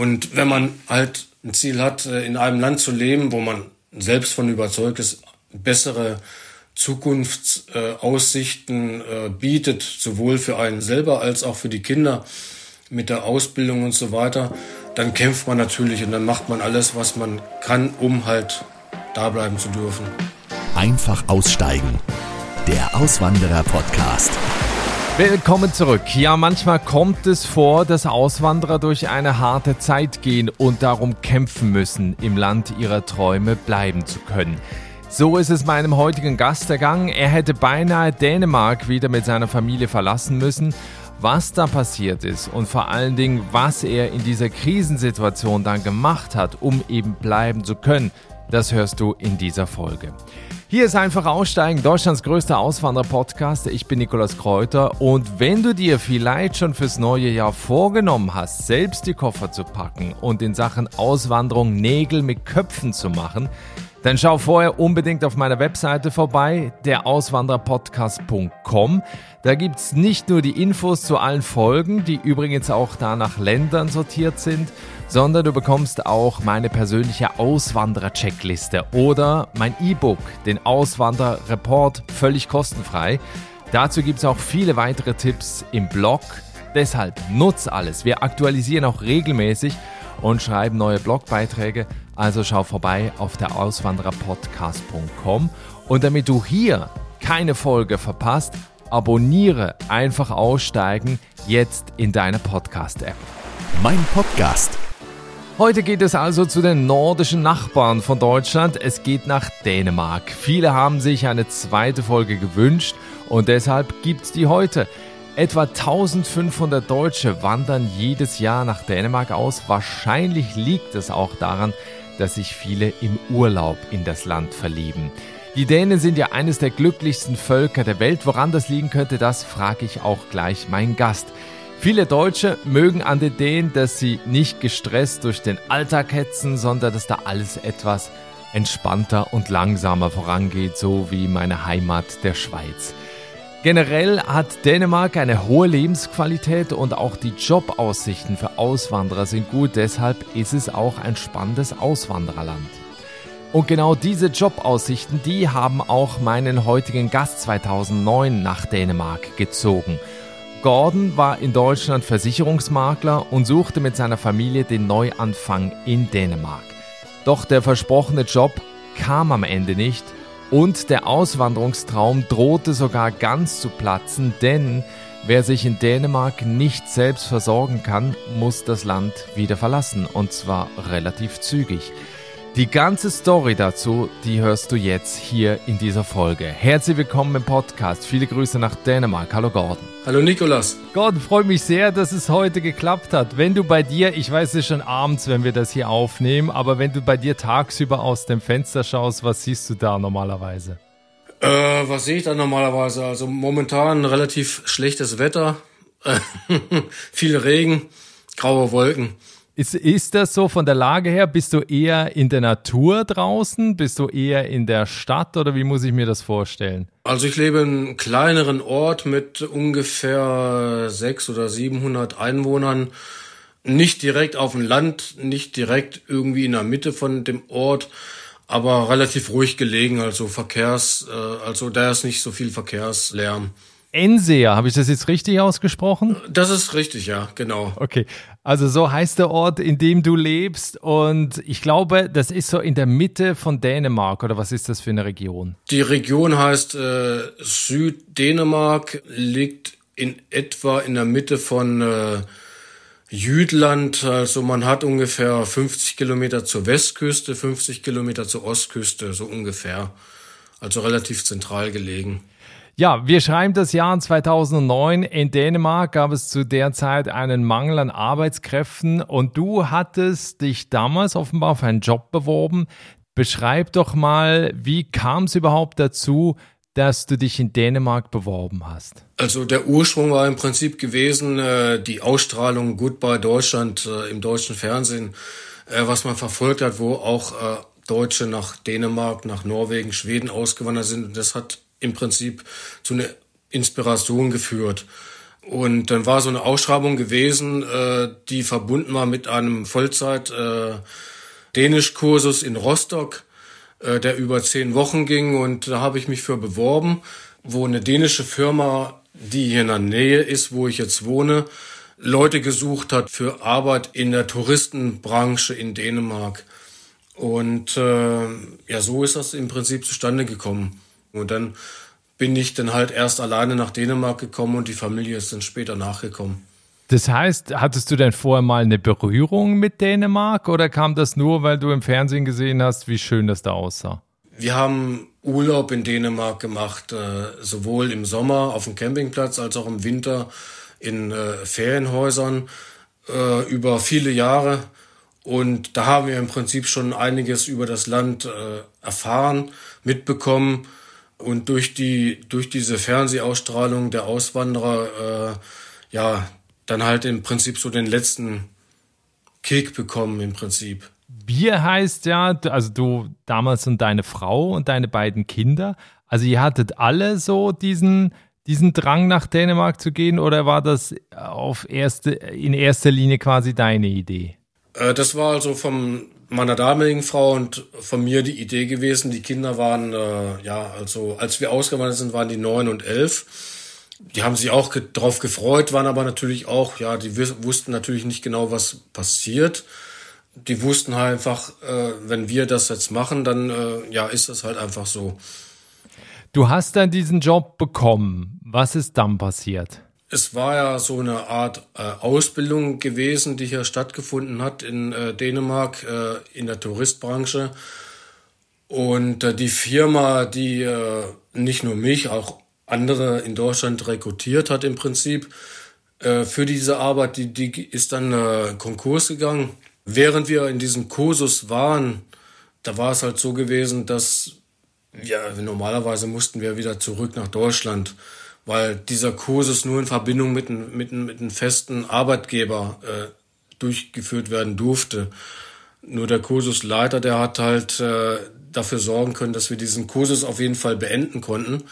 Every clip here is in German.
Und wenn man halt ein Ziel hat, äh, in einem Land zu leben, wo man selbst von überzeugt ist, bessere Zukunftsaussichten äh, bietet, sowohl für einen selber als auch für die Kinder mit der Ausbildung und so weiter, dann kämpft man natürlich und dann macht man alles, was man kann, um halt da bleiben zu dürfen. Einfach aussteigen. Der Auswanderer-Podcast. Willkommen zurück. Ja, manchmal kommt es vor, dass Auswanderer durch eine harte Zeit gehen und darum kämpfen müssen, im Land ihrer Träume bleiben zu können. So ist es meinem heutigen Gast ergangen. Er hätte beinahe Dänemark wieder mit seiner Familie verlassen müssen. Was da passiert ist und vor allen Dingen, was er in dieser Krisensituation dann gemacht hat, um eben bleiben zu können, das hörst du in dieser Folge. Hier ist einfach Aussteigen, Deutschlands größter Auswanderer-Podcast. Ich bin Nikolaus Kräuter und wenn du dir vielleicht schon fürs neue Jahr vorgenommen hast, selbst die Koffer zu packen und in Sachen Auswanderung Nägel mit Köpfen zu machen, dann schau vorher unbedingt auf meiner Webseite vorbei, derauswandererpodcast.com. Da gibt's nicht nur die Infos zu allen Folgen, die übrigens auch da nach Ländern sortiert sind, sondern du bekommst auch meine persönliche Auswanderer-Checkliste oder mein E-Book, den Auswanderer-Report, völlig kostenfrei. Dazu gibt es auch viele weitere Tipps im Blog. Deshalb nutz alles. Wir aktualisieren auch regelmäßig und schreiben neue Blogbeiträge. Also schau vorbei auf der Auswandererpodcast.com. Und damit du hier keine Folge verpasst, abonniere einfach aussteigen jetzt in deiner Podcast-App. Mein Podcast Heute geht es also zu den nordischen Nachbarn von Deutschland. Es geht nach Dänemark. Viele haben sich eine zweite Folge gewünscht und deshalb gibt es die heute. Etwa 1500 Deutsche wandern jedes Jahr nach Dänemark aus. Wahrscheinlich liegt es auch daran, dass sich viele im Urlaub in das Land verlieben. Die Dänen sind ja eines der glücklichsten Völker der Welt. Woran das liegen könnte, das frage ich auch gleich meinen Gast. Viele Deutsche mögen an den Dänen, dass sie nicht gestresst durch den Alltag hetzen, sondern dass da alles etwas entspannter und langsamer vorangeht, so wie meine Heimat der Schweiz. Generell hat Dänemark eine hohe Lebensqualität und auch die Jobaussichten für Auswanderer sind gut, deshalb ist es auch ein spannendes Auswandererland. Und genau diese Jobaussichten, die haben auch meinen heutigen Gast 2009 nach Dänemark gezogen – Gordon war in Deutschland Versicherungsmakler und suchte mit seiner Familie den Neuanfang in Dänemark. Doch der versprochene Job kam am Ende nicht und der Auswanderungstraum drohte sogar ganz zu platzen, denn wer sich in Dänemark nicht selbst versorgen kann, muss das Land wieder verlassen und zwar relativ zügig. Die ganze Story dazu, die hörst du jetzt hier in dieser Folge. Herzlich willkommen im Podcast. Viele Grüße nach Dänemark. Hallo Gordon. Hallo Nikolas. Gordon, freut mich sehr, dass es heute geklappt hat. Wenn du bei dir, ich weiß es ist schon abends, wenn wir das hier aufnehmen, aber wenn du bei dir tagsüber aus dem Fenster schaust, was siehst du da normalerweise? Äh, was sehe ich da normalerweise? Also momentan relativ schlechtes Wetter, viel Regen, graue Wolken. Ist, ist das so von der Lage her? Bist du eher in der Natur draußen? Bist du eher in der Stadt oder wie muss ich mir das vorstellen? Also ich lebe in einem kleineren Ort mit ungefähr sechs oder 700 Einwohnern. Nicht direkt auf dem Land, nicht direkt irgendwie in der Mitte von dem Ort, aber relativ ruhig gelegen, also Verkehrs, äh, also da ist nicht so viel Verkehrslärm. Ensea, habe ich das jetzt richtig ausgesprochen? Das ist richtig, ja, genau. Okay, also so heißt der Ort, in dem du lebst und ich glaube, das ist so in der Mitte von Dänemark oder was ist das für eine Region? Die Region heißt äh, Süddänemark, liegt in etwa in der Mitte von äh, Jütland, also man hat ungefähr 50 Kilometer zur Westküste, 50 Kilometer zur Ostküste, so ungefähr. Also relativ zentral gelegen. Ja, wir schreiben das Jahr 2009. In Dänemark gab es zu der Zeit einen Mangel an Arbeitskräften und du hattest dich damals offenbar auf einen Job beworben. Beschreib doch mal, wie kam es überhaupt dazu, dass du dich in Dänemark beworben hast? Also der Ursprung war im Prinzip gewesen, äh, die Ausstrahlung Goodbye Deutschland äh, im deutschen Fernsehen, äh, was man verfolgt hat, wo auch Deutsche nach Dänemark, nach Norwegen, Schweden ausgewandert sind. Das hat im Prinzip zu einer Inspiration geführt. Und dann war so eine Ausschreibung gewesen, äh, die verbunden war mit einem Vollzeit äh, Dänischkursus in Rostock, äh, der über zehn Wochen ging. Und da habe ich mich für beworben, wo eine dänische Firma, die hier in der Nähe ist, wo ich jetzt wohne, Leute gesucht hat für Arbeit in der Touristenbranche in Dänemark. Und äh, ja, so ist das im Prinzip zustande gekommen. Und dann bin ich dann halt erst alleine nach Dänemark gekommen und die Familie ist dann später nachgekommen. Das heißt, hattest du denn vorher mal eine Berührung mit Dänemark oder kam das nur, weil du im Fernsehen gesehen hast, wie schön das da aussah? Wir haben Urlaub in Dänemark gemacht, äh, sowohl im Sommer auf dem Campingplatz als auch im Winter in äh, Ferienhäusern äh, über viele Jahre. Und da haben wir im Prinzip schon einiges über das Land erfahren, mitbekommen. Und durch die, durch diese Fernsehausstrahlung der Auswanderer, äh, ja, dann halt im Prinzip so den letzten Kick bekommen im Prinzip. Bier heißt ja, also du damals und deine Frau und deine beiden Kinder, also ihr hattet alle so diesen, diesen Drang nach Dänemark zu gehen oder war das auf erste, in erster Linie quasi deine Idee? Äh, das war also von meiner damaligen Frau und von mir die Idee gewesen. Die Kinder waren, äh, ja, also als wir ausgewandert sind, waren die neun und elf. Die haben sich auch ge drauf gefreut, waren aber natürlich auch, ja, die wussten natürlich nicht genau, was passiert. Die wussten halt einfach, äh, wenn wir das jetzt machen, dann äh, ja, ist das halt einfach so. Du hast dann diesen Job bekommen. Was ist dann passiert? Es war ja so eine Art äh, Ausbildung gewesen, die hier stattgefunden hat in äh, Dänemark äh, in der Touristbranche. Und äh, die Firma, die äh, nicht nur mich, auch andere in Deutschland rekrutiert hat im Prinzip äh, für diese Arbeit, die, die ist dann Konkurs gegangen. Während wir in diesem Kursus waren, da war es halt so gewesen, dass ja, normalerweise mussten wir wieder zurück nach Deutschland weil dieser Kursus nur in Verbindung mit, mit, mit einem festen Arbeitgeber äh, durchgeführt werden durfte. Nur der Kursusleiter, der hat halt äh, dafür sorgen können, dass wir diesen Kursus auf jeden Fall beenden konnten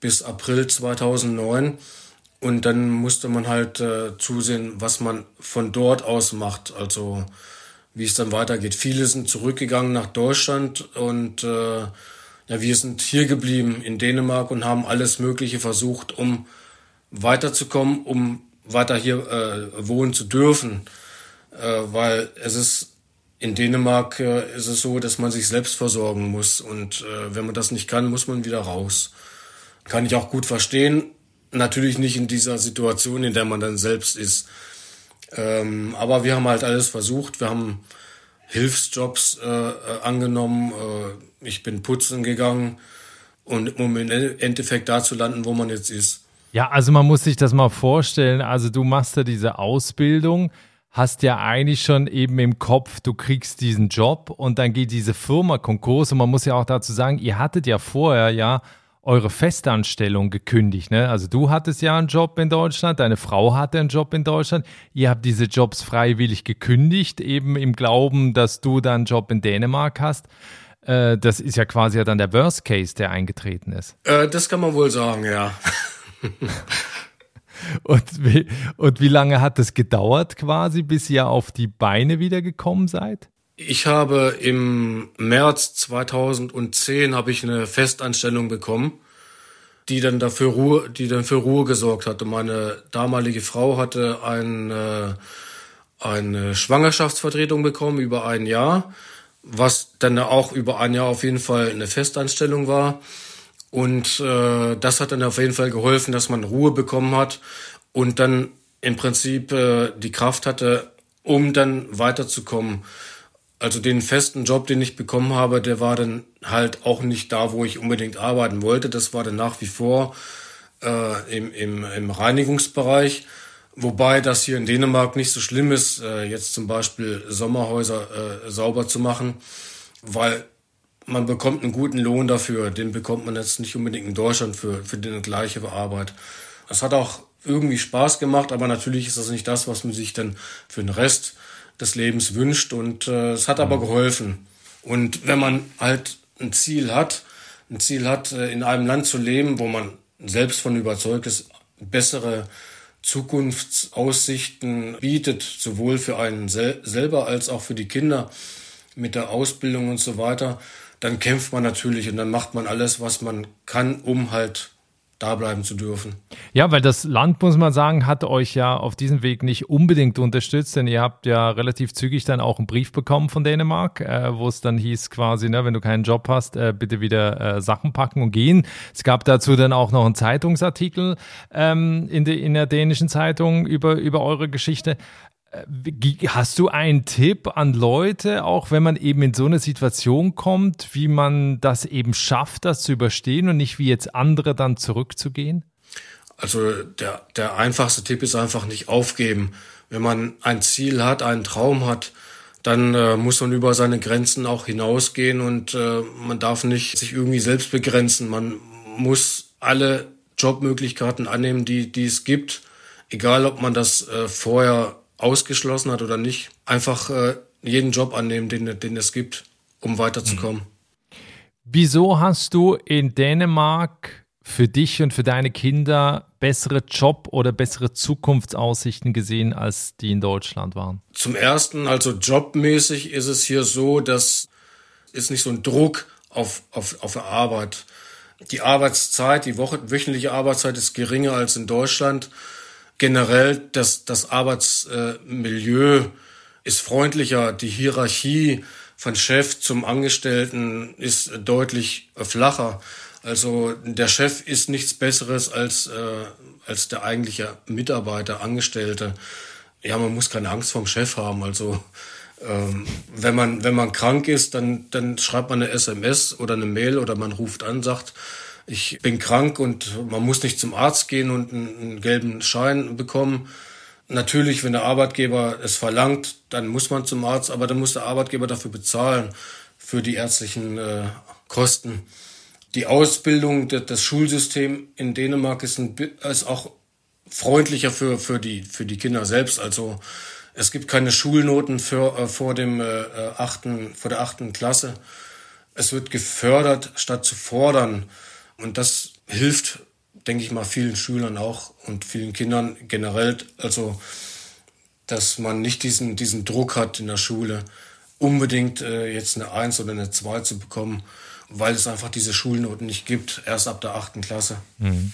bis April 2009. Und dann musste man halt äh, zusehen, was man von dort aus macht, also wie es dann weitergeht. Viele sind zurückgegangen nach Deutschland und äh, ja, wir sind hier geblieben in Dänemark und haben alles Mögliche versucht, um weiterzukommen, um weiter hier äh, wohnen zu dürfen. Äh, weil es ist in Dänemark äh, ist es so, dass man sich selbst versorgen muss. Und äh, wenn man das nicht kann, muss man wieder raus. Kann ich auch gut verstehen. Natürlich nicht in dieser Situation, in der man dann selbst ist. Ähm, aber wir haben halt alles versucht. Wir haben Hilfsjobs äh, äh, angenommen. Äh, ich bin putzen gegangen und um im Endeffekt da zu landen, wo man jetzt ist. Ja, also man muss sich das mal vorstellen. Also du machst ja diese Ausbildung, hast ja eigentlich schon eben im Kopf, du kriegst diesen Job und dann geht diese Firma Konkurs und man muss ja auch dazu sagen, ihr hattet ja vorher ja eure Festanstellung gekündigt. Ne? Also du hattest ja einen Job in Deutschland, deine Frau hatte einen Job in Deutschland. Ihr habt diese Jobs freiwillig gekündigt, eben im Glauben, dass du dann einen Job in Dänemark hast. Äh, das ist ja quasi ja dann der Worst Case, der eingetreten ist. Äh, das kann man wohl sagen, ja. und, wie, und wie lange hat es gedauert quasi, bis ihr auf die Beine wieder gekommen seid? Ich habe im März 2010 habe ich eine Festanstellung bekommen, die dann dafür Ruhe, die dann für Ruhe gesorgt hatte. Meine damalige Frau hatte ein, äh, eine Schwangerschaftsvertretung bekommen über ein Jahr, was dann auch über ein Jahr auf jeden Fall eine Festanstellung war. Und äh, das hat dann auf jeden Fall geholfen, dass man Ruhe bekommen hat und dann im Prinzip äh, die Kraft hatte, um dann weiterzukommen. Also den festen Job, den ich bekommen habe, der war dann halt auch nicht da, wo ich unbedingt arbeiten wollte. Das war dann nach wie vor äh, im, im, im Reinigungsbereich. Wobei das hier in Dänemark nicht so schlimm ist, äh, jetzt zum Beispiel Sommerhäuser äh, sauber zu machen, weil man bekommt einen guten Lohn dafür. Den bekommt man jetzt nicht unbedingt in Deutschland für, für die gleiche Arbeit. Es hat auch irgendwie Spaß gemacht, aber natürlich ist das nicht das, was man sich dann für den Rest des Lebens wünscht. Und äh, es hat aber mhm. geholfen. Und wenn man halt ein Ziel hat, ein Ziel hat, äh, in einem Land zu leben, wo man selbst von überzeugt ist, bessere Zukunftsaussichten bietet, sowohl für einen sel selber als auch für die Kinder mit der Ausbildung und so weiter, dann kämpft man natürlich und dann macht man alles, was man kann, um halt da bleiben zu dürfen. Ja, weil das Land, muss man sagen, hat euch ja auf diesem Weg nicht unbedingt unterstützt, denn ihr habt ja relativ zügig dann auch einen Brief bekommen von Dänemark, äh, wo es dann hieß quasi, ne, wenn du keinen Job hast, äh, bitte wieder äh, Sachen packen und gehen. Es gab dazu dann auch noch einen Zeitungsartikel ähm, in, de, in der dänischen Zeitung über, über eure Geschichte. Hast du einen Tipp an Leute, auch wenn man eben in so eine Situation kommt, wie man das eben schafft, das zu überstehen und nicht wie jetzt andere dann zurückzugehen? Also der, der einfachste Tipp ist einfach nicht aufgeben. Wenn man ein Ziel hat, einen Traum hat, dann äh, muss man über seine Grenzen auch hinausgehen und äh, man darf nicht sich irgendwie selbst begrenzen. Man muss alle Jobmöglichkeiten annehmen, die, die es gibt, egal ob man das äh, vorher ausgeschlossen hat oder nicht, einfach äh, jeden Job annehmen, den, den es gibt, um weiterzukommen. Wieso hast du in Dänemark für dich und für deine Kinder bessere Job- oder bessere Zukunftsaussichten gesehen, als die in Deutschland waren? Zum ersten, also jobmäßig ist es hier so, dass ist nicht so ein Druck auf, auf, auf der Arbeit. Die Arbeitszeit, die Woche, wöchentliche Arbeitszeit ist geringer als in Deutschland generell das, das Arbeitsmilieu ist freundlicher, die Hierarchie von Chef zum Angestellten ist deutlich flacher. Also der Chef ist nichts Besseres als, äh, als der eigentliche Mitarbeiter, Angestellte. Ja, man muss keine Angst vorm Chef haben. Also ähm, wenn man wenn man krank ist, dann dann schreibt man eine SMS oder eine Mail oder man ruft an, sagt ich bin krank und man muss nicht zum Arzt gehen und einen, gelben Schein bekommen. Natürlich, wenn der Arbeitgeber es verlangt, dann muss man zum Arzt, aber dann muss der Arbeitgeber dafür bezahlen, für die ärztlichen äh, Kosten. Die Ausbildung, das Schulsystem in Dänemark ist, ein, ist auch freundlicher für, für, die, für die Kinder selbst. Also es gibt keine Schulnoten für, äh, vor, dem, äh, achten, vor der achten Klasse. Es wird gefördert, statt zu fordern. Und das hilft, denke ich mal, vielen Schülern auch und vielen Kindern generell. Also, dass man nicht diesen, diesen Druck hat in der Schule, unbedingt äh, jetzt eine Eins oder eine Zwei zu bekommen, weil es einfach diese Schulnoten nicht gibt, erst ab der achten Klasse. Mhm.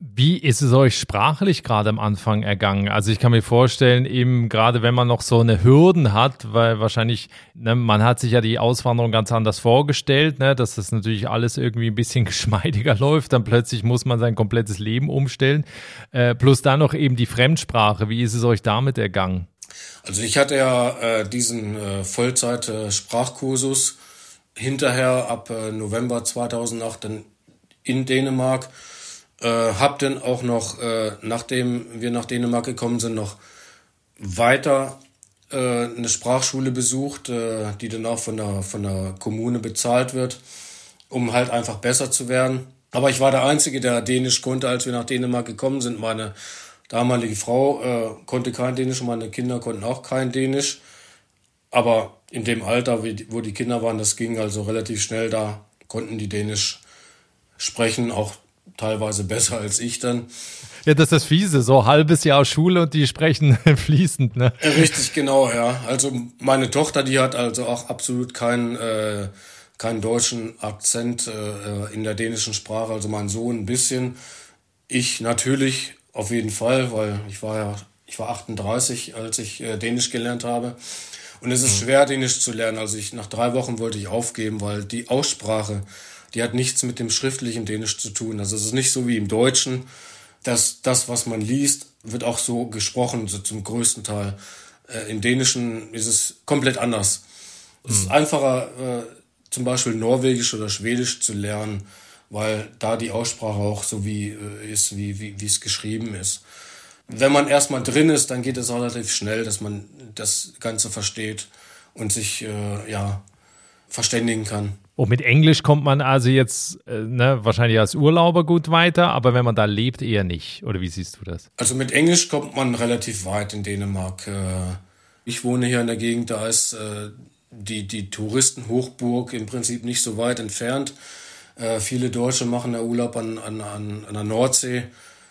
Wie ist es euch sprachlich gerade am Anfang ergangen? Also ich kann mir vorstellen, eben gerade wenn man noch so eine Hürden hat, weil wahrscheinlich, ne, man hat sich ja die Auswanderung ganz anders vorgestellt, ne, dass das natürlich alles irgendwie ein bisschen geschmeidiger läuft, dann plötzlich muss man sein komplettes Leben umstellen. Äh, plus dann noch eben die Fremdsprache. Wie ist es euch damit ergangen? Also ich hatte ja äh, diesen äh, Vollzeit-Sprachkursus hinterher ab äh, November 2008 dann in Dänemark äh, hab dann auch noch, äh, nachdem wir nach Dänemark gekommen sind, noch weiter äh, eine Sprachschule besucht, äh, die dann auch von der, von der Kommune bezahlt wird, um halt einfach besser zu werden. Aber ich war der Einzige, der Dänisch konnte, als wir nach Dänemark gekommen sind. Meine damalige Frau äh, konnte kein Dänisch und meine Kinder konnten auch kein Dänisch. Aber in dem Alter, wo die Kinder waren, das ging also relativ schnell. Da konnten die Dänisch sprechen, auch teilweise besser als ich dann. Ja, das ist das Fiese, so halbes Jahr Schule und die sprechen fließend, ne? Richtig, genau, ja. Also meine Tochter, die hat also auch absolut keinen, äh, keinen deutschen Akzent äh, in der dänischen Sprache, also mein Sohn ein bisschen. Ich natürlich auf jeden Fall, weil ich war ja, ich war 38, als ich äh, Dänisch gelernt habe. Und es ist mhm. schwer, Dänisch zu lernen. Also ich, nach drei Wochen wollte ich aufgeben, weil die Aussprache, die hat nichts mit dem schriftlichen Dänisch zu tun. Also es ist nicht so wie im Deutschen, dass das, was man liest, wird auch so gesprochen, so zum größten Teil. Äh, Im Dänischen ist es komplett anders. Es ist mhm. einfacher, äh, zum Beispiel Norwegisch oder Schwedisch zu lernen, weil da die Aussprache auch so wie äh, ist, wie, wie, wie es geschrieben ist. Wenn man erstmal drin ist, dann geht es relativ schnell, dass man das Ganze versteht und sich äh, ja verständigen kann. Und mit Englisch kommt man also jetzt äh, ne, wahrscheinlich als Urlauber gut weiter, aber wenn man da lebt, eher nicht. Oder wie siehst du das? Also mit Englisch kommt man relativ weit in Dänemark. Äh, ich wohne hier in der Gegend, da ist äh, die, die Touristenhochburg im Prinzip nicht so weit entfernt. Äh, viele Deutsche machen da Urlaub an, an, an, an der Nordsee.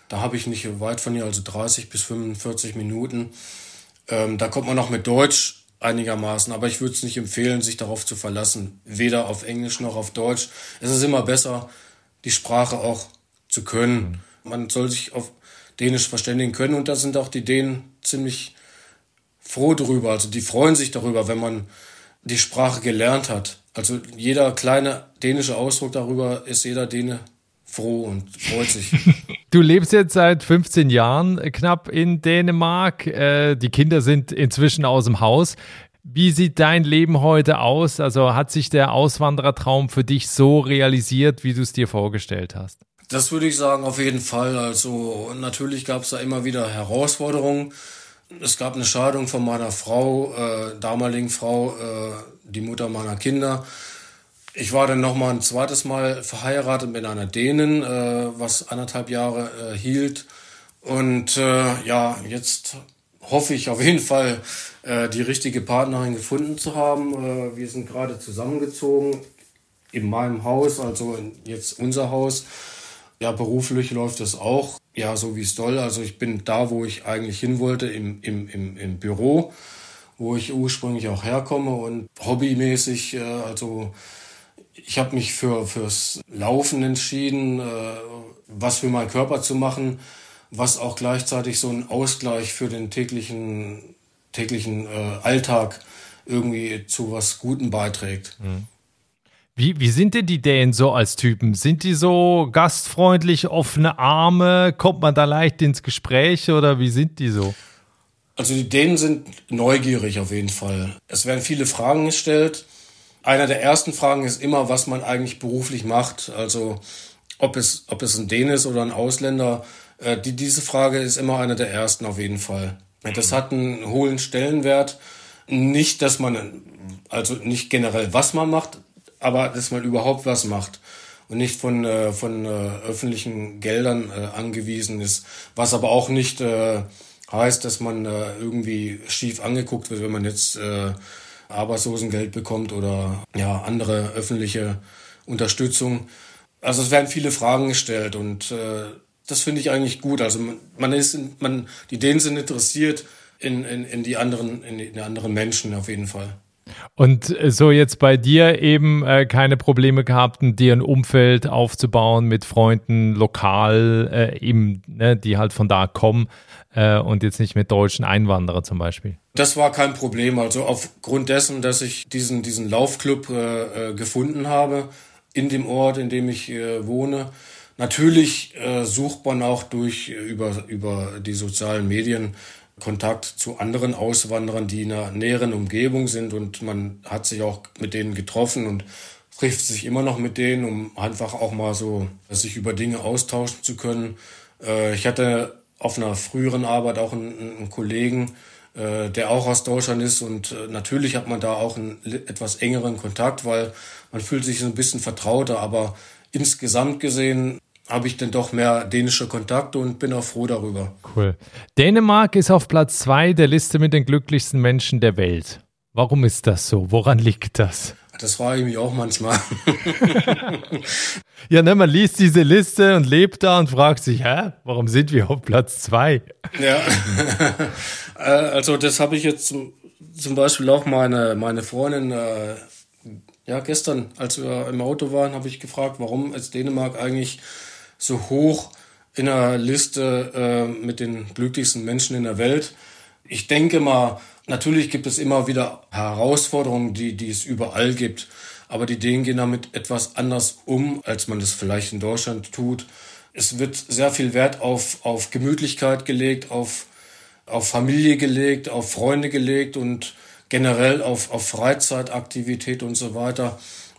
Da habe ich nicht weit von hier, also 30 bis 45 Minuten. Ähm, da kommt man auch mit Deutsch einigermaßen, aber ich würde es nicht empfehlen, sich darauf zu verlassen, weder auf Englisch noch auf Deutsch. Es ist immer besser, die Sprache auch zu können. Man soll sich auf Dänisch verständigen können und da sind auch die Dänen ziemlich froh drüber. Also die freuen sich darüber, wenn man die Sprache gelernt hat. Also jeder kleine dänische Ausdruck darüber ist jeder Däne froh und freut sich. Du lebst jetzt seit 15 Jahren knapp in Dänemark. Äh, die Kinder sind inzwischen aus dem Haus. Wie sieht dein Leben heute aus? Also hat sich der Auswanderertraum für dich so realisiert, wie du es dir vorgestellt hast? Das würde ich sagen, auf jeden Fall. Also natürlich gab es da immer wieder Herausforderungen. Es gab eine Scheidung von meiner Frau, äh, damaligen Frau, äh, die Mutter meiner Kinder. Ich war dann noch mal ein zweites Mal verheiratet mit einer Dänen, äh, was anderthalb Jahre äh, hielt. Und äh, ja, jetzt hoffe ich auf jeden Fall, äh, die richtige Partnerin gefunden zu haben. Äh, wir sind gerade zusammengezogen in meinem Haus, also jetzt unser Haus. Ja, beruflich läuft es auch, ja, so wie es soll. Also ich bin da, wo ich eigentlich hin wollte, im, im, im, im Büro, wo ich ursprünglich auch herkomme und hobbymäßig, äh, also ich habe mich für fürs Laufen entschieden, äh, was für meinen Körper zu machen, was auch gleichzeitig so ein Ausgleich für den täglichen täglichen äh, Alltag irgendwie zu was Gutem beiträgt. Mhm. Wie, wie sind denn die Dänen so als Typen? Sind die so gastfreundlich, offene Arme? Kommt man da leicht ins Gespräch oder wie sind die so? Also die Dänen sind neugierig auf jeden Fall. Es werden viele Fragen gestellt einer der ersten Fragen ist immer, was man eigentlich beruflich macht. Also ob es, ob es ein Däne ist oder ein Ausländer. Äh, die, diese Frage ist immer einer der ersten auf jeden Fall. Das hat einen hohen Stellenwert. Nicht, dass man, also nicht generell, was man macht, aber dass man überhaupt was macht und nicht von, äh, von äh, öffentlichen Geldern äh, angewiesen ist. Was aber auch nicht äh, heißt, dass man äh, irgendwie schief angeguckt wird, wenn man jetzt äh, Arbeitslosengeld bekommt oder ja, andere öffentliche Unterstützung. Also es werden viele Fragen gestellt und äh, das finde ich eigentlich gut. Also man, man ist, man, die Dänen sind interessiert in, in, in die anderen, in die anderen Menschen auf jeden Fall. Und äh, so jetzt bei dir eben äh, keine Probleme gehabt, dir ein Umfeld aufzubauen mit Freunden lokal, äh, eben, ne, die halt von da kommen äh, und jetzt nicht mit deutschen Einwanderern zum Beispiel. Das war kein Problem. Also aufgrund dessen, dass ich diesen, diesen Laufclub äh, äh, gefunden habe in dem Ort, in dem ich äh, wohne. Natürlich äh, sucht man auch durch über, über die sozialen Medien Kontakt zu anderen Auswanderern, die in einer näheren Umgebung sind und man hat sich auch mit denen getroffen und trifft sich immer noch mit denen, um einfach auch mal so sich über Dinge austauschen zu können. Äh, ich hatte auf einer früheren Arbeit auch einen, einen Kollegen, äh, der auch aus Deutschland ist und äh, natürlich hat man da auch einen etwas engeren Kontakt, weil man fühlt sich so ein bisschen vertrauter, aber insgesamt gesehen habe ich dann doch mehr dänische Kontakte und bin auch froh darüber. Cool. Dänemark ist auf Platz zwei der Liste mit den glücklichsten Menschen der Welt. Warum ist das so? Woran liegt das? Das frage ich mich auch manchmal. ja, ne, man liest diese Liste und lebt da und fragt sich, hä, warum sind wir auf Platz zwei? Ja, äh, also das habe ich jetzt zum, zum, Beispiel auch meine, meine Freundin, äh, ja, gestern, als wir im Auto waren, habe ich gefragt, warum ist Dänemark eigentlich so hoch in der Liste äh, mit den glücklichsten Menschen in der Welt. Ich denke mal, Natürlich gibt es immer wieder Herausforderungen, die, die es überall gibt. Aber die Dänen gehen damit etwas anders um, als man das vielleicht in Deutschland tut. Es wird sehr viel Wert auf, auf Gemütlichkeit gelegt, auf, auf Familie gelegt, auf Freunde gelegt und generell auf, auf Freizeitaktivität und so weiter.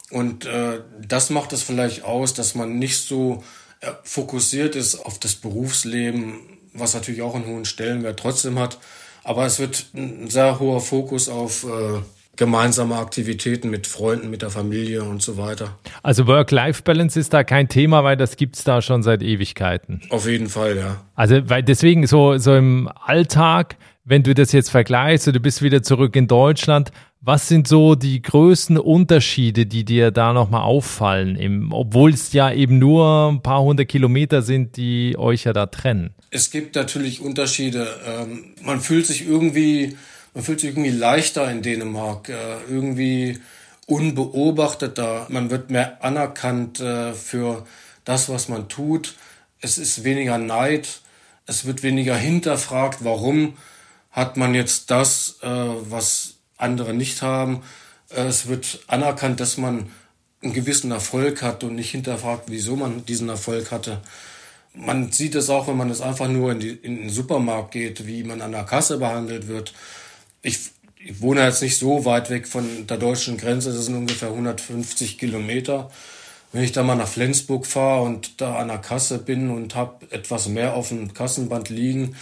Und äh, das macht es vielleicht aus, dass man nicht so äh, fokussiert ist auf das Berufsleben, was natürlich auch einen hohen Stellenwert trotzdem hat, aber es wird ein sehr hoher Fokus auf äh, gemeinsame Aktivitäten mit Freunden, mit der Familie und so weiter. Also Work-Life-Balance ist da kein Thema, weil das gibt es da schon seit Ewigkeiten. Auf jeden Fall, ja. Also weil deswegen so, so im Alltag, wenn du das jetzt vergleichst, du bist wieder zurück in Deutschland, Was sind so die größten Unterschiede, die dir da nochmal auffallen, obwohl es ja eben nur ein paar hundert Kilometer sind, die euch ja da trennen? Es gibt natürlich Unterschiede. Ähm, man fühlt sich irgendwie, man fühlt sich irgendwie leichter in Dänemark, äh, irgendwie unbeobachteter. Man wird mehr anerkannt äh, für das, was man tut. Es ist weniger Neid. Es wird weniger hinterfragt, warum hat man jetzt das, äh, was andere nicht haben. Es wird anerkannt, dass man einen gewissen Erfolg hat und nicht hinterfragt, wieso man diesen Erfolg hatte. Man sieht es auch, wenn man es einfach nur in, die, in den Supermarkt geht, wie man an der Kasse behandelt wird. Ich, ich wohne jetzt nicht so weit weg von der deutschen Grenze, das sind ungefähr 150 Kilometer. Wenn ich da mal nach Flensburg fahre und da an der Kasse bin und habe etwas mehr auf dem Kassenband liegen,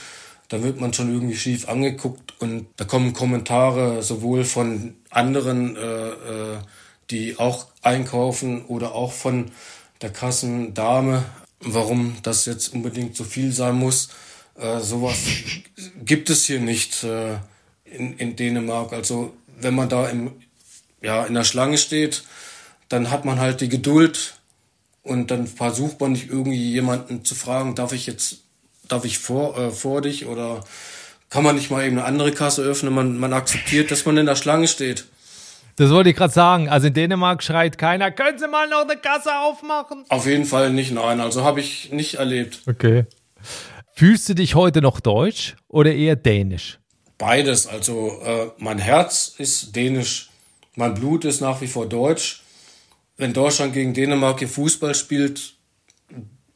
da wird man schon irgendwie schief angeguckt und da kommen Kommentare sowohl von anderen, äh, äh, die auch einkaufen oder auch von der Kassendame, warum das jetzt unbedingt so viel sein muss. Äh, sowas gibt es hier nicht äh, in, in Dänemark. Also wenn man da im, ja, in der Schlange steht, dann hat man halt die Geduld und dann versucht man nicht irgendwie jemanden zu fragen, darf ich jetzt darf ich vor, äh, vor dich oder kann man nicht mal eben eine andere Kasse öffnen? Man, man akzeptiert, dass man in der Schlange steht. Das wollte ich gerade sagen. Also in Dänemark schreit keiner, können Sie mal noch eine Kasse aufmachen? Auf jeden Fall nicht, nein. Also habe ich nicht erlebt. Okay. Fühlst du dich heute noch deutsch oder eher dänisch? Beides. Also äh, mein Herz ist dänisch, mein Blut ist nach wie vor deutsch. Wenn Deutschland gegen Dänemark hier Fußball spielt,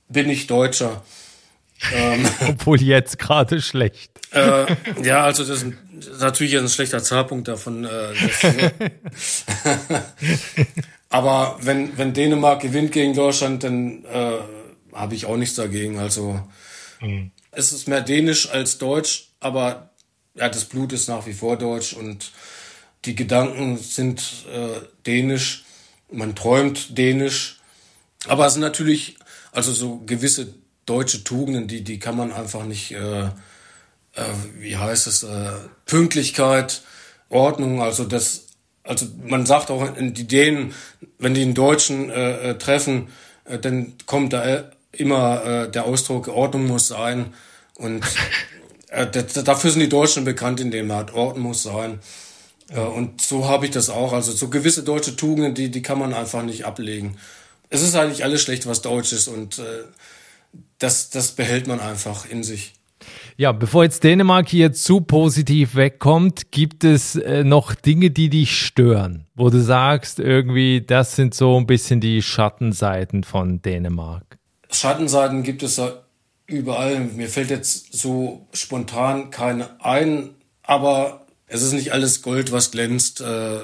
bin ich Deutscher. Ähm, Obwohl jetzt gerade schlecht. Äh, ja, also das ist natürlich ein schlechter Zeitpunkt davon. Äh, aber wenn, wenn Dänemark gewinnt gegen Deutschland, dann äh, habe ich auch nichts dagegen. Also mhm. es ist mehr dänisch als deutsch, aber ja, das Blut ist nach wie vor deutsch und die Gedanken sind äh, dänisch. Man träumt dänisch. Aber es sind natürlich also so gewisse deutsche Tugenden, die, die kann man einfach nicht, äh, äh, wie heißt es, äh, Pünktlichkeit, Ordnung, also das, also man sagt auch die Dänen, wenn die einen Deutschen äh, äh, treffen, äh, dann kommt da immer äh, der Ausdruck, Ordnung muss sein. Und äh, dafür sind die Deutschen bekannt, indem man hat, Ordnung muss sein. Äh, und so habe ich das auch. Also so gewisse deutsche Tugenden, die, die kann man einfach nicht ablegen. Es ist eigentlich alles schlecht, was deutsch ist. Und äh, das, das behält man einfach in sich. Ja, bevor jetzt Dänemark hier zu positiv wegkommt, gibt es äh, noch Dinge, die dich stören, wo du sagst, irgendwie, das sind so ein bisschen die Schattenseiten von Dänemark. Schattenseiten gibt es überall. Mir fällt jetzt so spontan keine ein, aber es ist nicht alles Gold, was glänzt. Äh,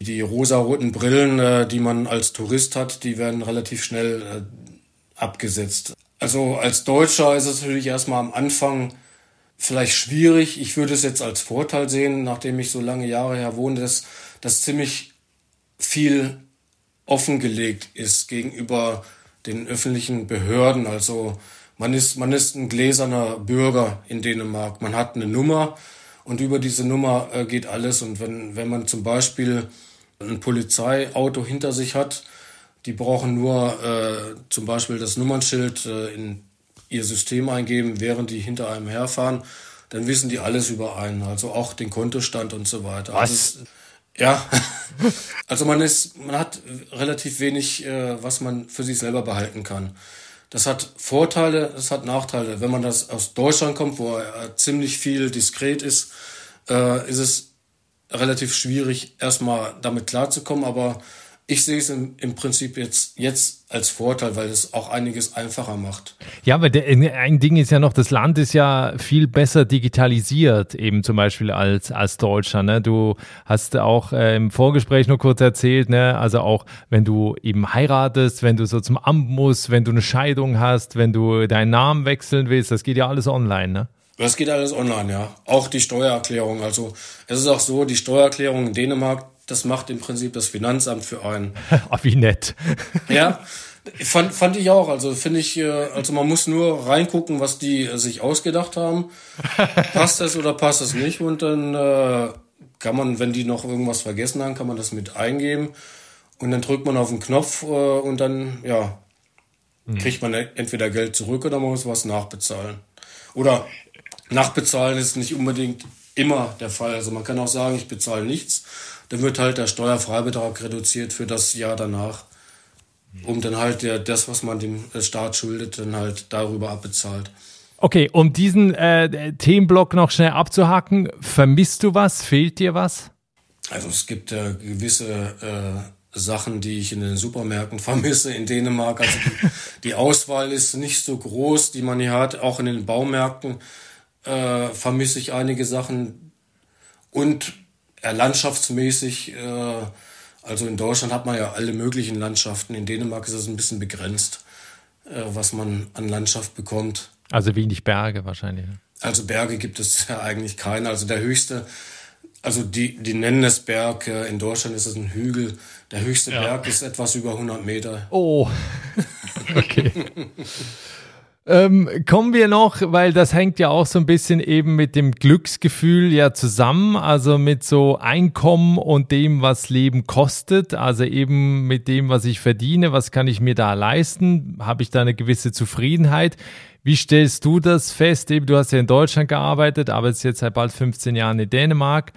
die rosaroten Brillen, äh, die man als Tourist hat, die werden relativ schnell äh, abgesetzt. Also als Deutscher ist es natürlich erstmal am Anfang vielleicht schwierig. Ich würde es jetzt als Vorteil sehen, nachdem ich so lange Jahre her wohne, dass, dass ziemlich viel offengelegt ist gegenüber den öffentlichen Behörden. Also man ist, man ist ein gläserner Bürger in Dänemark. Man hat eine Nummer und über diese Nummer äh, geht alles. Und wenn, wenn man zum Beispiel ein Polizeiauto hinter sich hat, die brauchen nur äh, zum Beispiel das Nummernschild äh, in ihr System eingeben, während die hinter einem herfahren. Dann wissen die alles über einen, also auch den Kontostand und so weiter. Was? Also, ja, also man ist, man hat relativ wenig, äh, was man für sich selber behalten kann. Das hat Vorteile, das hat Nachteile. Wenn man das aus Deutschland kommt, wo äh, ziemlich viel diskret ist, äh, ist es relativ schwierig, erstmal damit klarzukommen. Aber ich sehe es im, im Prinzip jetzt, jetzt als Vorteil, weil es auch einiges einfacher macht. Ja, aber der, ein Ding ist ja noch, das Land ist ja viel besser digitalisiert, eben zum Beispiel als, als Deutschland. Ne? Du hast auch äh, im Vorgespräch nur kurz erzählt, ne? also auch wenn du eben heiratest, wenn du so zum Amt musst, wenn du eine Scheidung hast, wenn du deinen Namen wechseln willst, das geht ja alles online, ne? Das geht alles online, ja. Auch die Steuererklärung. Also es ist auch so, die Steuererklärung in Dänemark, das macht im Prinzip das Finanzamt für einen. Ah, wie nett. ja, fand, fand ich auch. Also finde ich, äh, also man muss nur reingucken, was die sich ausgedacht haben. Passt das oder passt das nicht? Und dann äh, kann man, wenn die noch irgendwas vergessen haben, kann man das mit eingeben. Und dann drückt man auf den Knopf äh, und dann, ja, mhm. kriegt man entweder Geld zurück oder man muss was nachbezahlen. Oder nachbezahlen ist nicht unbedingt immer der Fall. Also man kann auch sagen, ich bezahle nichts. Dann wird halt der Steuerfreibetrag reduziert für das Jahr danach. Um dann halt der, das, was man dem Staat schuldet, dann halt darüber abbezahlt. Okay, um diesen äh, Themenblock noch schnell abzuhaken, vermisst du was? Fehlt dir was? Also es gibt äh, gewisse äh, Sachen, die ich in den Supermärkten vermisse in Dänemark. Also die, die, Auswahl ist nicht so groß, die man hier hat. Auch in den Baumärkten äh, vermisse ich einige Sachen. Und äh, landschaftsmäßig, äh, also in Deutschland hat man ja alle möglichen Landschaften. In Dänemark ist es ein bisschen begrenzt, äh, was man an Landschaft bekommt. Also wenig Berge wahrscheinlich. Also Berge gibt es ja eigentlich keine. Also der höchste, also die, die nennen es Berg. In Deutschland ist es ein Hügel. Der höchste ja. Berg ist etwas über 100 Meter. Oh, okay. Ähm, kommen wir noch, weil das hängt ja auch so ein bisschen eben mit dem Glücksgefühl ja zusammen, also mit so Einkommen und dem, was Leben kostet, also eben mit dem, was ich verdiene, was kann ich mir da leisten, habe ich da eine gewisse Zufriedenheit. Wie stellst du das fest? Eben, du hast ja in Deutschland gearbeitet, arbeitest jetzt seit bald 15 Jahren in Dänemark.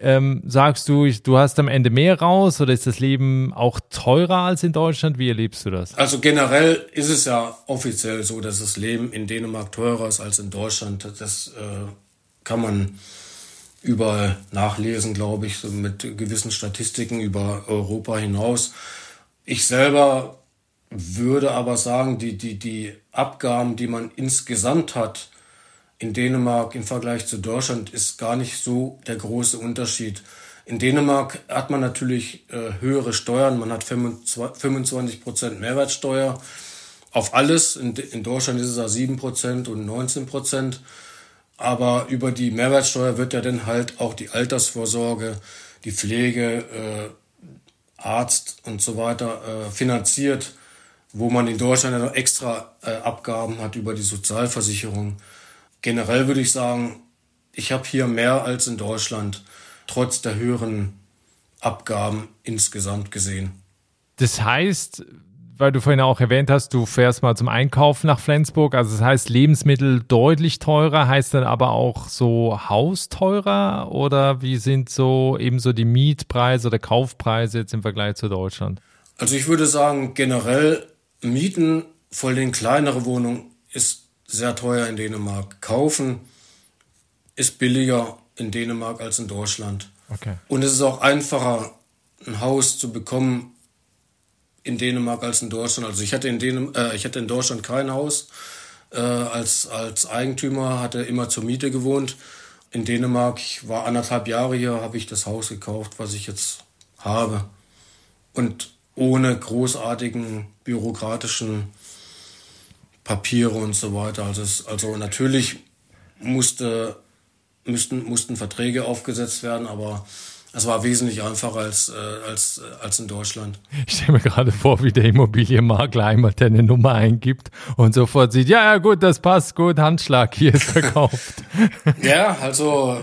Ähm, sagst du, du hast am Ende mehr raus oder ist das Leben auch teurer als in Deutschland? Wie erlebst du das? Also generell ist es ja offiziell so, dass das Leben in Dänemark teurer ist als in Deutschland. Das äh, kann man überall nachlesen, glaube ich, so mit gewissen Statistiken über Europa hinaus. Ich selber würde aber sagen, die, die, die Abgaben, die man insgesamt hat in Dänemark im Vergleich zu Deutschland, ist gar nicht so der große Unterschied. In Dänemark hat man natürlich äh, höhere Steuern, man hat 25 Prozent Mehrwertsteuer auf alles. In, in Deutschland ist es ja 7 Prozent und 19 Prozent. Aber über die Mehrwertsteuer wird ja dann halt auch die Altersvorsorge, die Pflege, äh, Arzt und so weiter äh, finanziert wo man in Deutschland ja noch extra äh, Abgaben hat über die Sozialversicherung. Generell würde ich sagen, ich habe hier mehr als in Deutschland, trotz der höheren Abgaben insgesamt gesehen. Das heißt, weil du vorhin auch erwähnt hast, du fährst mal zum Einkaufen nach Flensburg. Also das heißt, Lebensmittel deutlich teurer, heißt dann aber auch so Haus teurer? Oder wie sind so eben so die Mietpreise oder Kaufpreise jetzt im Vergleich zu Deutschland? Also ich würde sagen, generell Mieten, vor allem kleinere Wohnungen, ist sehr teuer in Dänemark. Kaufen ist billiger in Dänemark als in Deutschland. Okay. Und es ist auch einfacher, ein Haus zu bekommen in Dänemark als in Deutschland. Also ich hatte in, Dänem äh, ich hatte in Deutschland kein Haus. Äh, als, als Eigentümer hatte immer zur Miete gewohnt. In Dänemark, ich war anderthalb Jahre hier, habe ich das Haus gekauft, was ich jetzt habe. Und ohne großartigen bürokratischen Papiere und so weiter. Also, es, also natürlich musste, müssten, mussten Verträge aufgesetzt werden, aber es war wesentlich einfacher als, äh, als, äh, als in Deutschland. Ich stelle mir gerade vor, wie der Immobilienmakler einmal deine Nummer eingibt und sofort sieht, ja, ja, gut, das passt, gut, Handschlag, hier ist verkauft. ja, also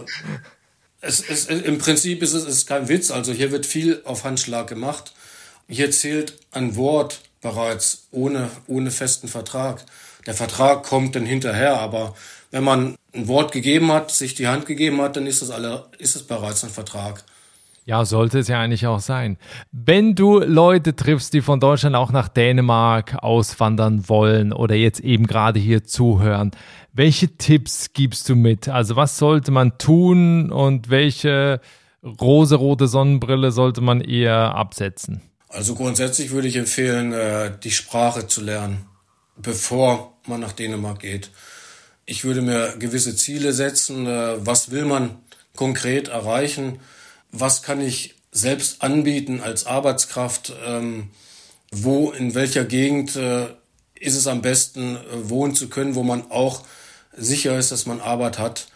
es, es, im Prinzip ist es ist kein Witz. Also hier wird viel auf Handschlag gemacht. Hier zählt ein Wort bereits ohne, ohne festen Vertrag. Der Vertrag kommt dann hinterher, aber wenn man ein Wort gegeben hat, sich die Hand gegeben hat, dann ist es alle, ist es bereits ein Vertrag. Ja, sollte es ja eigentlich auch sein. Wenn du Leute triffst, die von Deutschland auch nach Dänemark auswandern wollen oder jetzt eben gerade hier zuhören, welche Tipps gibst du mit? Also was sollte man tun und welche rosarote Sonnenbrille sollte man eher absetzen? Also grundsätzlich würde ich empfehlen, äh, die Sprache zu lernen, bevor man nach Dänemark geht. Ich würde mir gewisse Ziele setzen. Äh, was will man konkret erreichen? Was kann ich selbst anbieten als Arbeitskraft? Ähm, wo, in welcher Gegend äh, ist es am besten, wohnen zu können, wo man auch sicher ist, dass man Arbeit hat?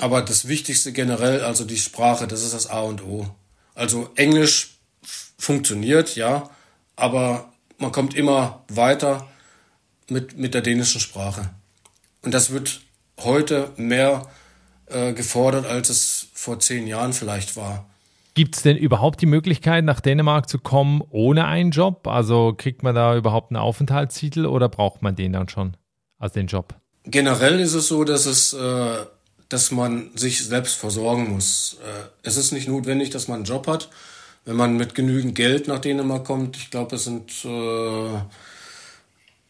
Aber das Wichtigste generell, also die Sprache, das ist das A und O. Also Englisch funktioniert, ja, aber man kommt immer weiter mit, mit der dänischen Sprache. Und das wird heute mehr äh, gefordert, als es vor zehn Jahren vielleicht war. Gibt es denn überhaupt die Möglichkeit, nach Dänemark zu kommen ohne einen Job? Also kriegt man da überhaupt einen Aufenthaltstitel oder braucht man den dann schon als den Job? Generell ist es so, dass es, äh, dass man sich selbst versorgen muss. Äh, es ist nicht notwendig, dass man einen Job hat. Wenn man mit genügend Geld nach Dänemark kommt, ich glaube, es sind äh,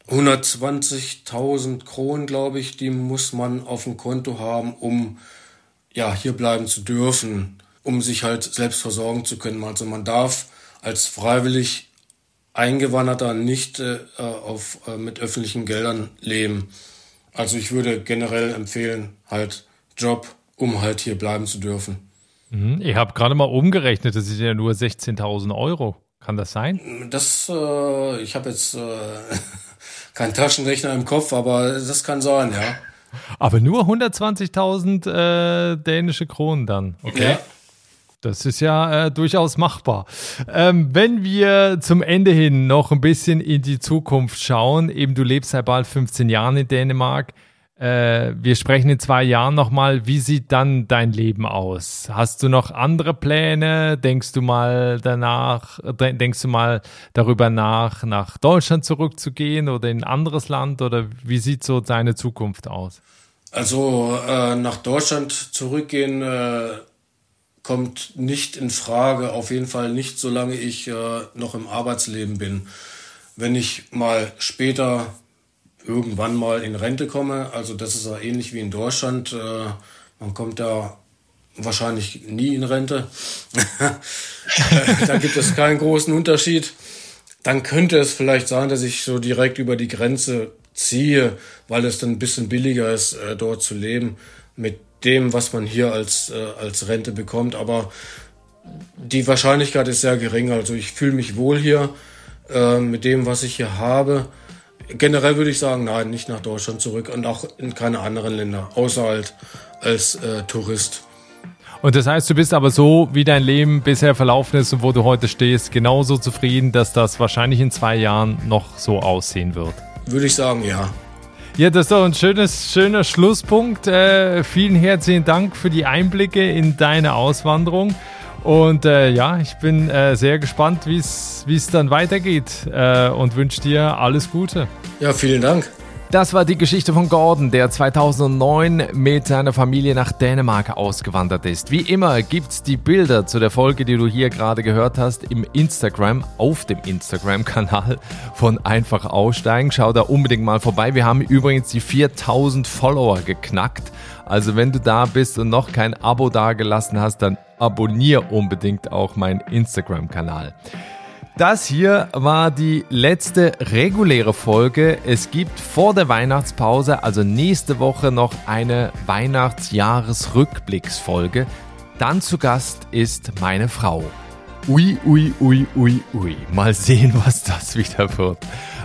120.000 Kronen, glaube ich, die muss man auf dem Konto haben, um ja hier bleiben zu dürfen um sich halt selbst versorgen zu können. Also man darf als freiwillig Eingewanderter nicht äh, auf, äh, mit öffentlichen Geldern leben. Also ich würde generell empfehlen, halt Job, um halt hier bleiben zu dürfen. Mhm. Ich habe gerade mal umgerechnet, das sind ja nur 16.000 Euro. Kann das sein? Das, äh, ich habe jetzt äh, keinen Taschenrechner im Kopf, aber das kann sein, ja. Aber nur 120.000 äh, dänische Kronen dann, okay? Ja. Das ist ja äh, durchaus machbar. Ähm, wenn wir zum Ende hin noch ein bisschen in die Zukunft schauen, eben du lebst seit bald 15 Jahren in Dänemark. Äh, wir sprechen in zwei Jahren nochmal. Wie sieht dann dein Leben aus? Hast du noch andere Pläne? Denkst du mal danach, denkst du mal darüber nach, nach Deutschland zurückzugehen oder in ein anderes Land? Oder wie sieht so deine Zukunft aus? Also äh, nach Deutschland zurückgehen äh, kommt nicht in Frage, auf jeden Fall nicht, solange ich äh, noch im Arbeitsleben bin. Wenn ich mal später irgendwann mal in Rente komme, also das ist ja ähnlich wie in Deutschland, äh, man kommt da wahrscheinlich nie in Rente, da gibt es keinen großen Unterschied. Dann könnte es vielleicht sein, dass ich so direkt über die Grenze ziehe, weil es dann ein bisschen billiger ist, äh, dort zu leben. Mit dem, was man hier als, äh, als Rente bekommt. Aber die Wahrscheinlichkeit ist sehr gering. Also ich fühle mich wohl hier mit dem, was ich hier habe. Generell würde ich sagen, nein, nicht nach Deutschland zurück und auch in keine anderen Länder, außer halt als äh, Tourist. Und das heißt, du bist aber so, wie dein Leben bisher verlaufen ist und wo du heute stehst, genauso zufrieden, dass das wahrscheinlich in zwei Jahren noch so aussehen wird. Würde ich sagen, ja. Ja, das ist doch ein schönes, schöner Schlusspunkt. Äh, vielen herzlichen Dank für die Einblicke in deine Auswanderung. Und äh, ja, ich bin äh, sehr gespannt, wie es dann weitergeht äh, und wünsche dir alles Gute. Ja, vielen Dank. Das war die Geschichte von Gordon, der 2009 mit seiner Familie nach Dänemark ausgewandert ist. Wie immer gibt's die Bilder zu der Folge, die du hier gerade gehört hast, im Instagram, auf dem Instagram-Kanal von Einfach Aussteigen. Schau da unbedingt mal vorbei. Wir haben übrigens die 4000 Follower geknackt. Also wenn du da bist und noch kein Abo dagelassen hast, dann abonniere unbedingt auch meinen Instagram-Kanal. Das hier war die letzte reguläre Folge. Es gibt vor der Weihnachtspause, also nächste Woche, noch eine Weihnachtsjahresrückblicksfolge. Dann zu Gast ist meine Frau. Ui, ui, ui, ui, ui. Mal sehen, was das wieder wird.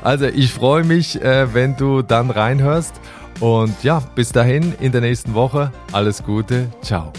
Also ich freue mich, äh, wenn du dann reinhörst. Und ja, bis dahin in der nächsten Woche. Alles Gute. Ciao.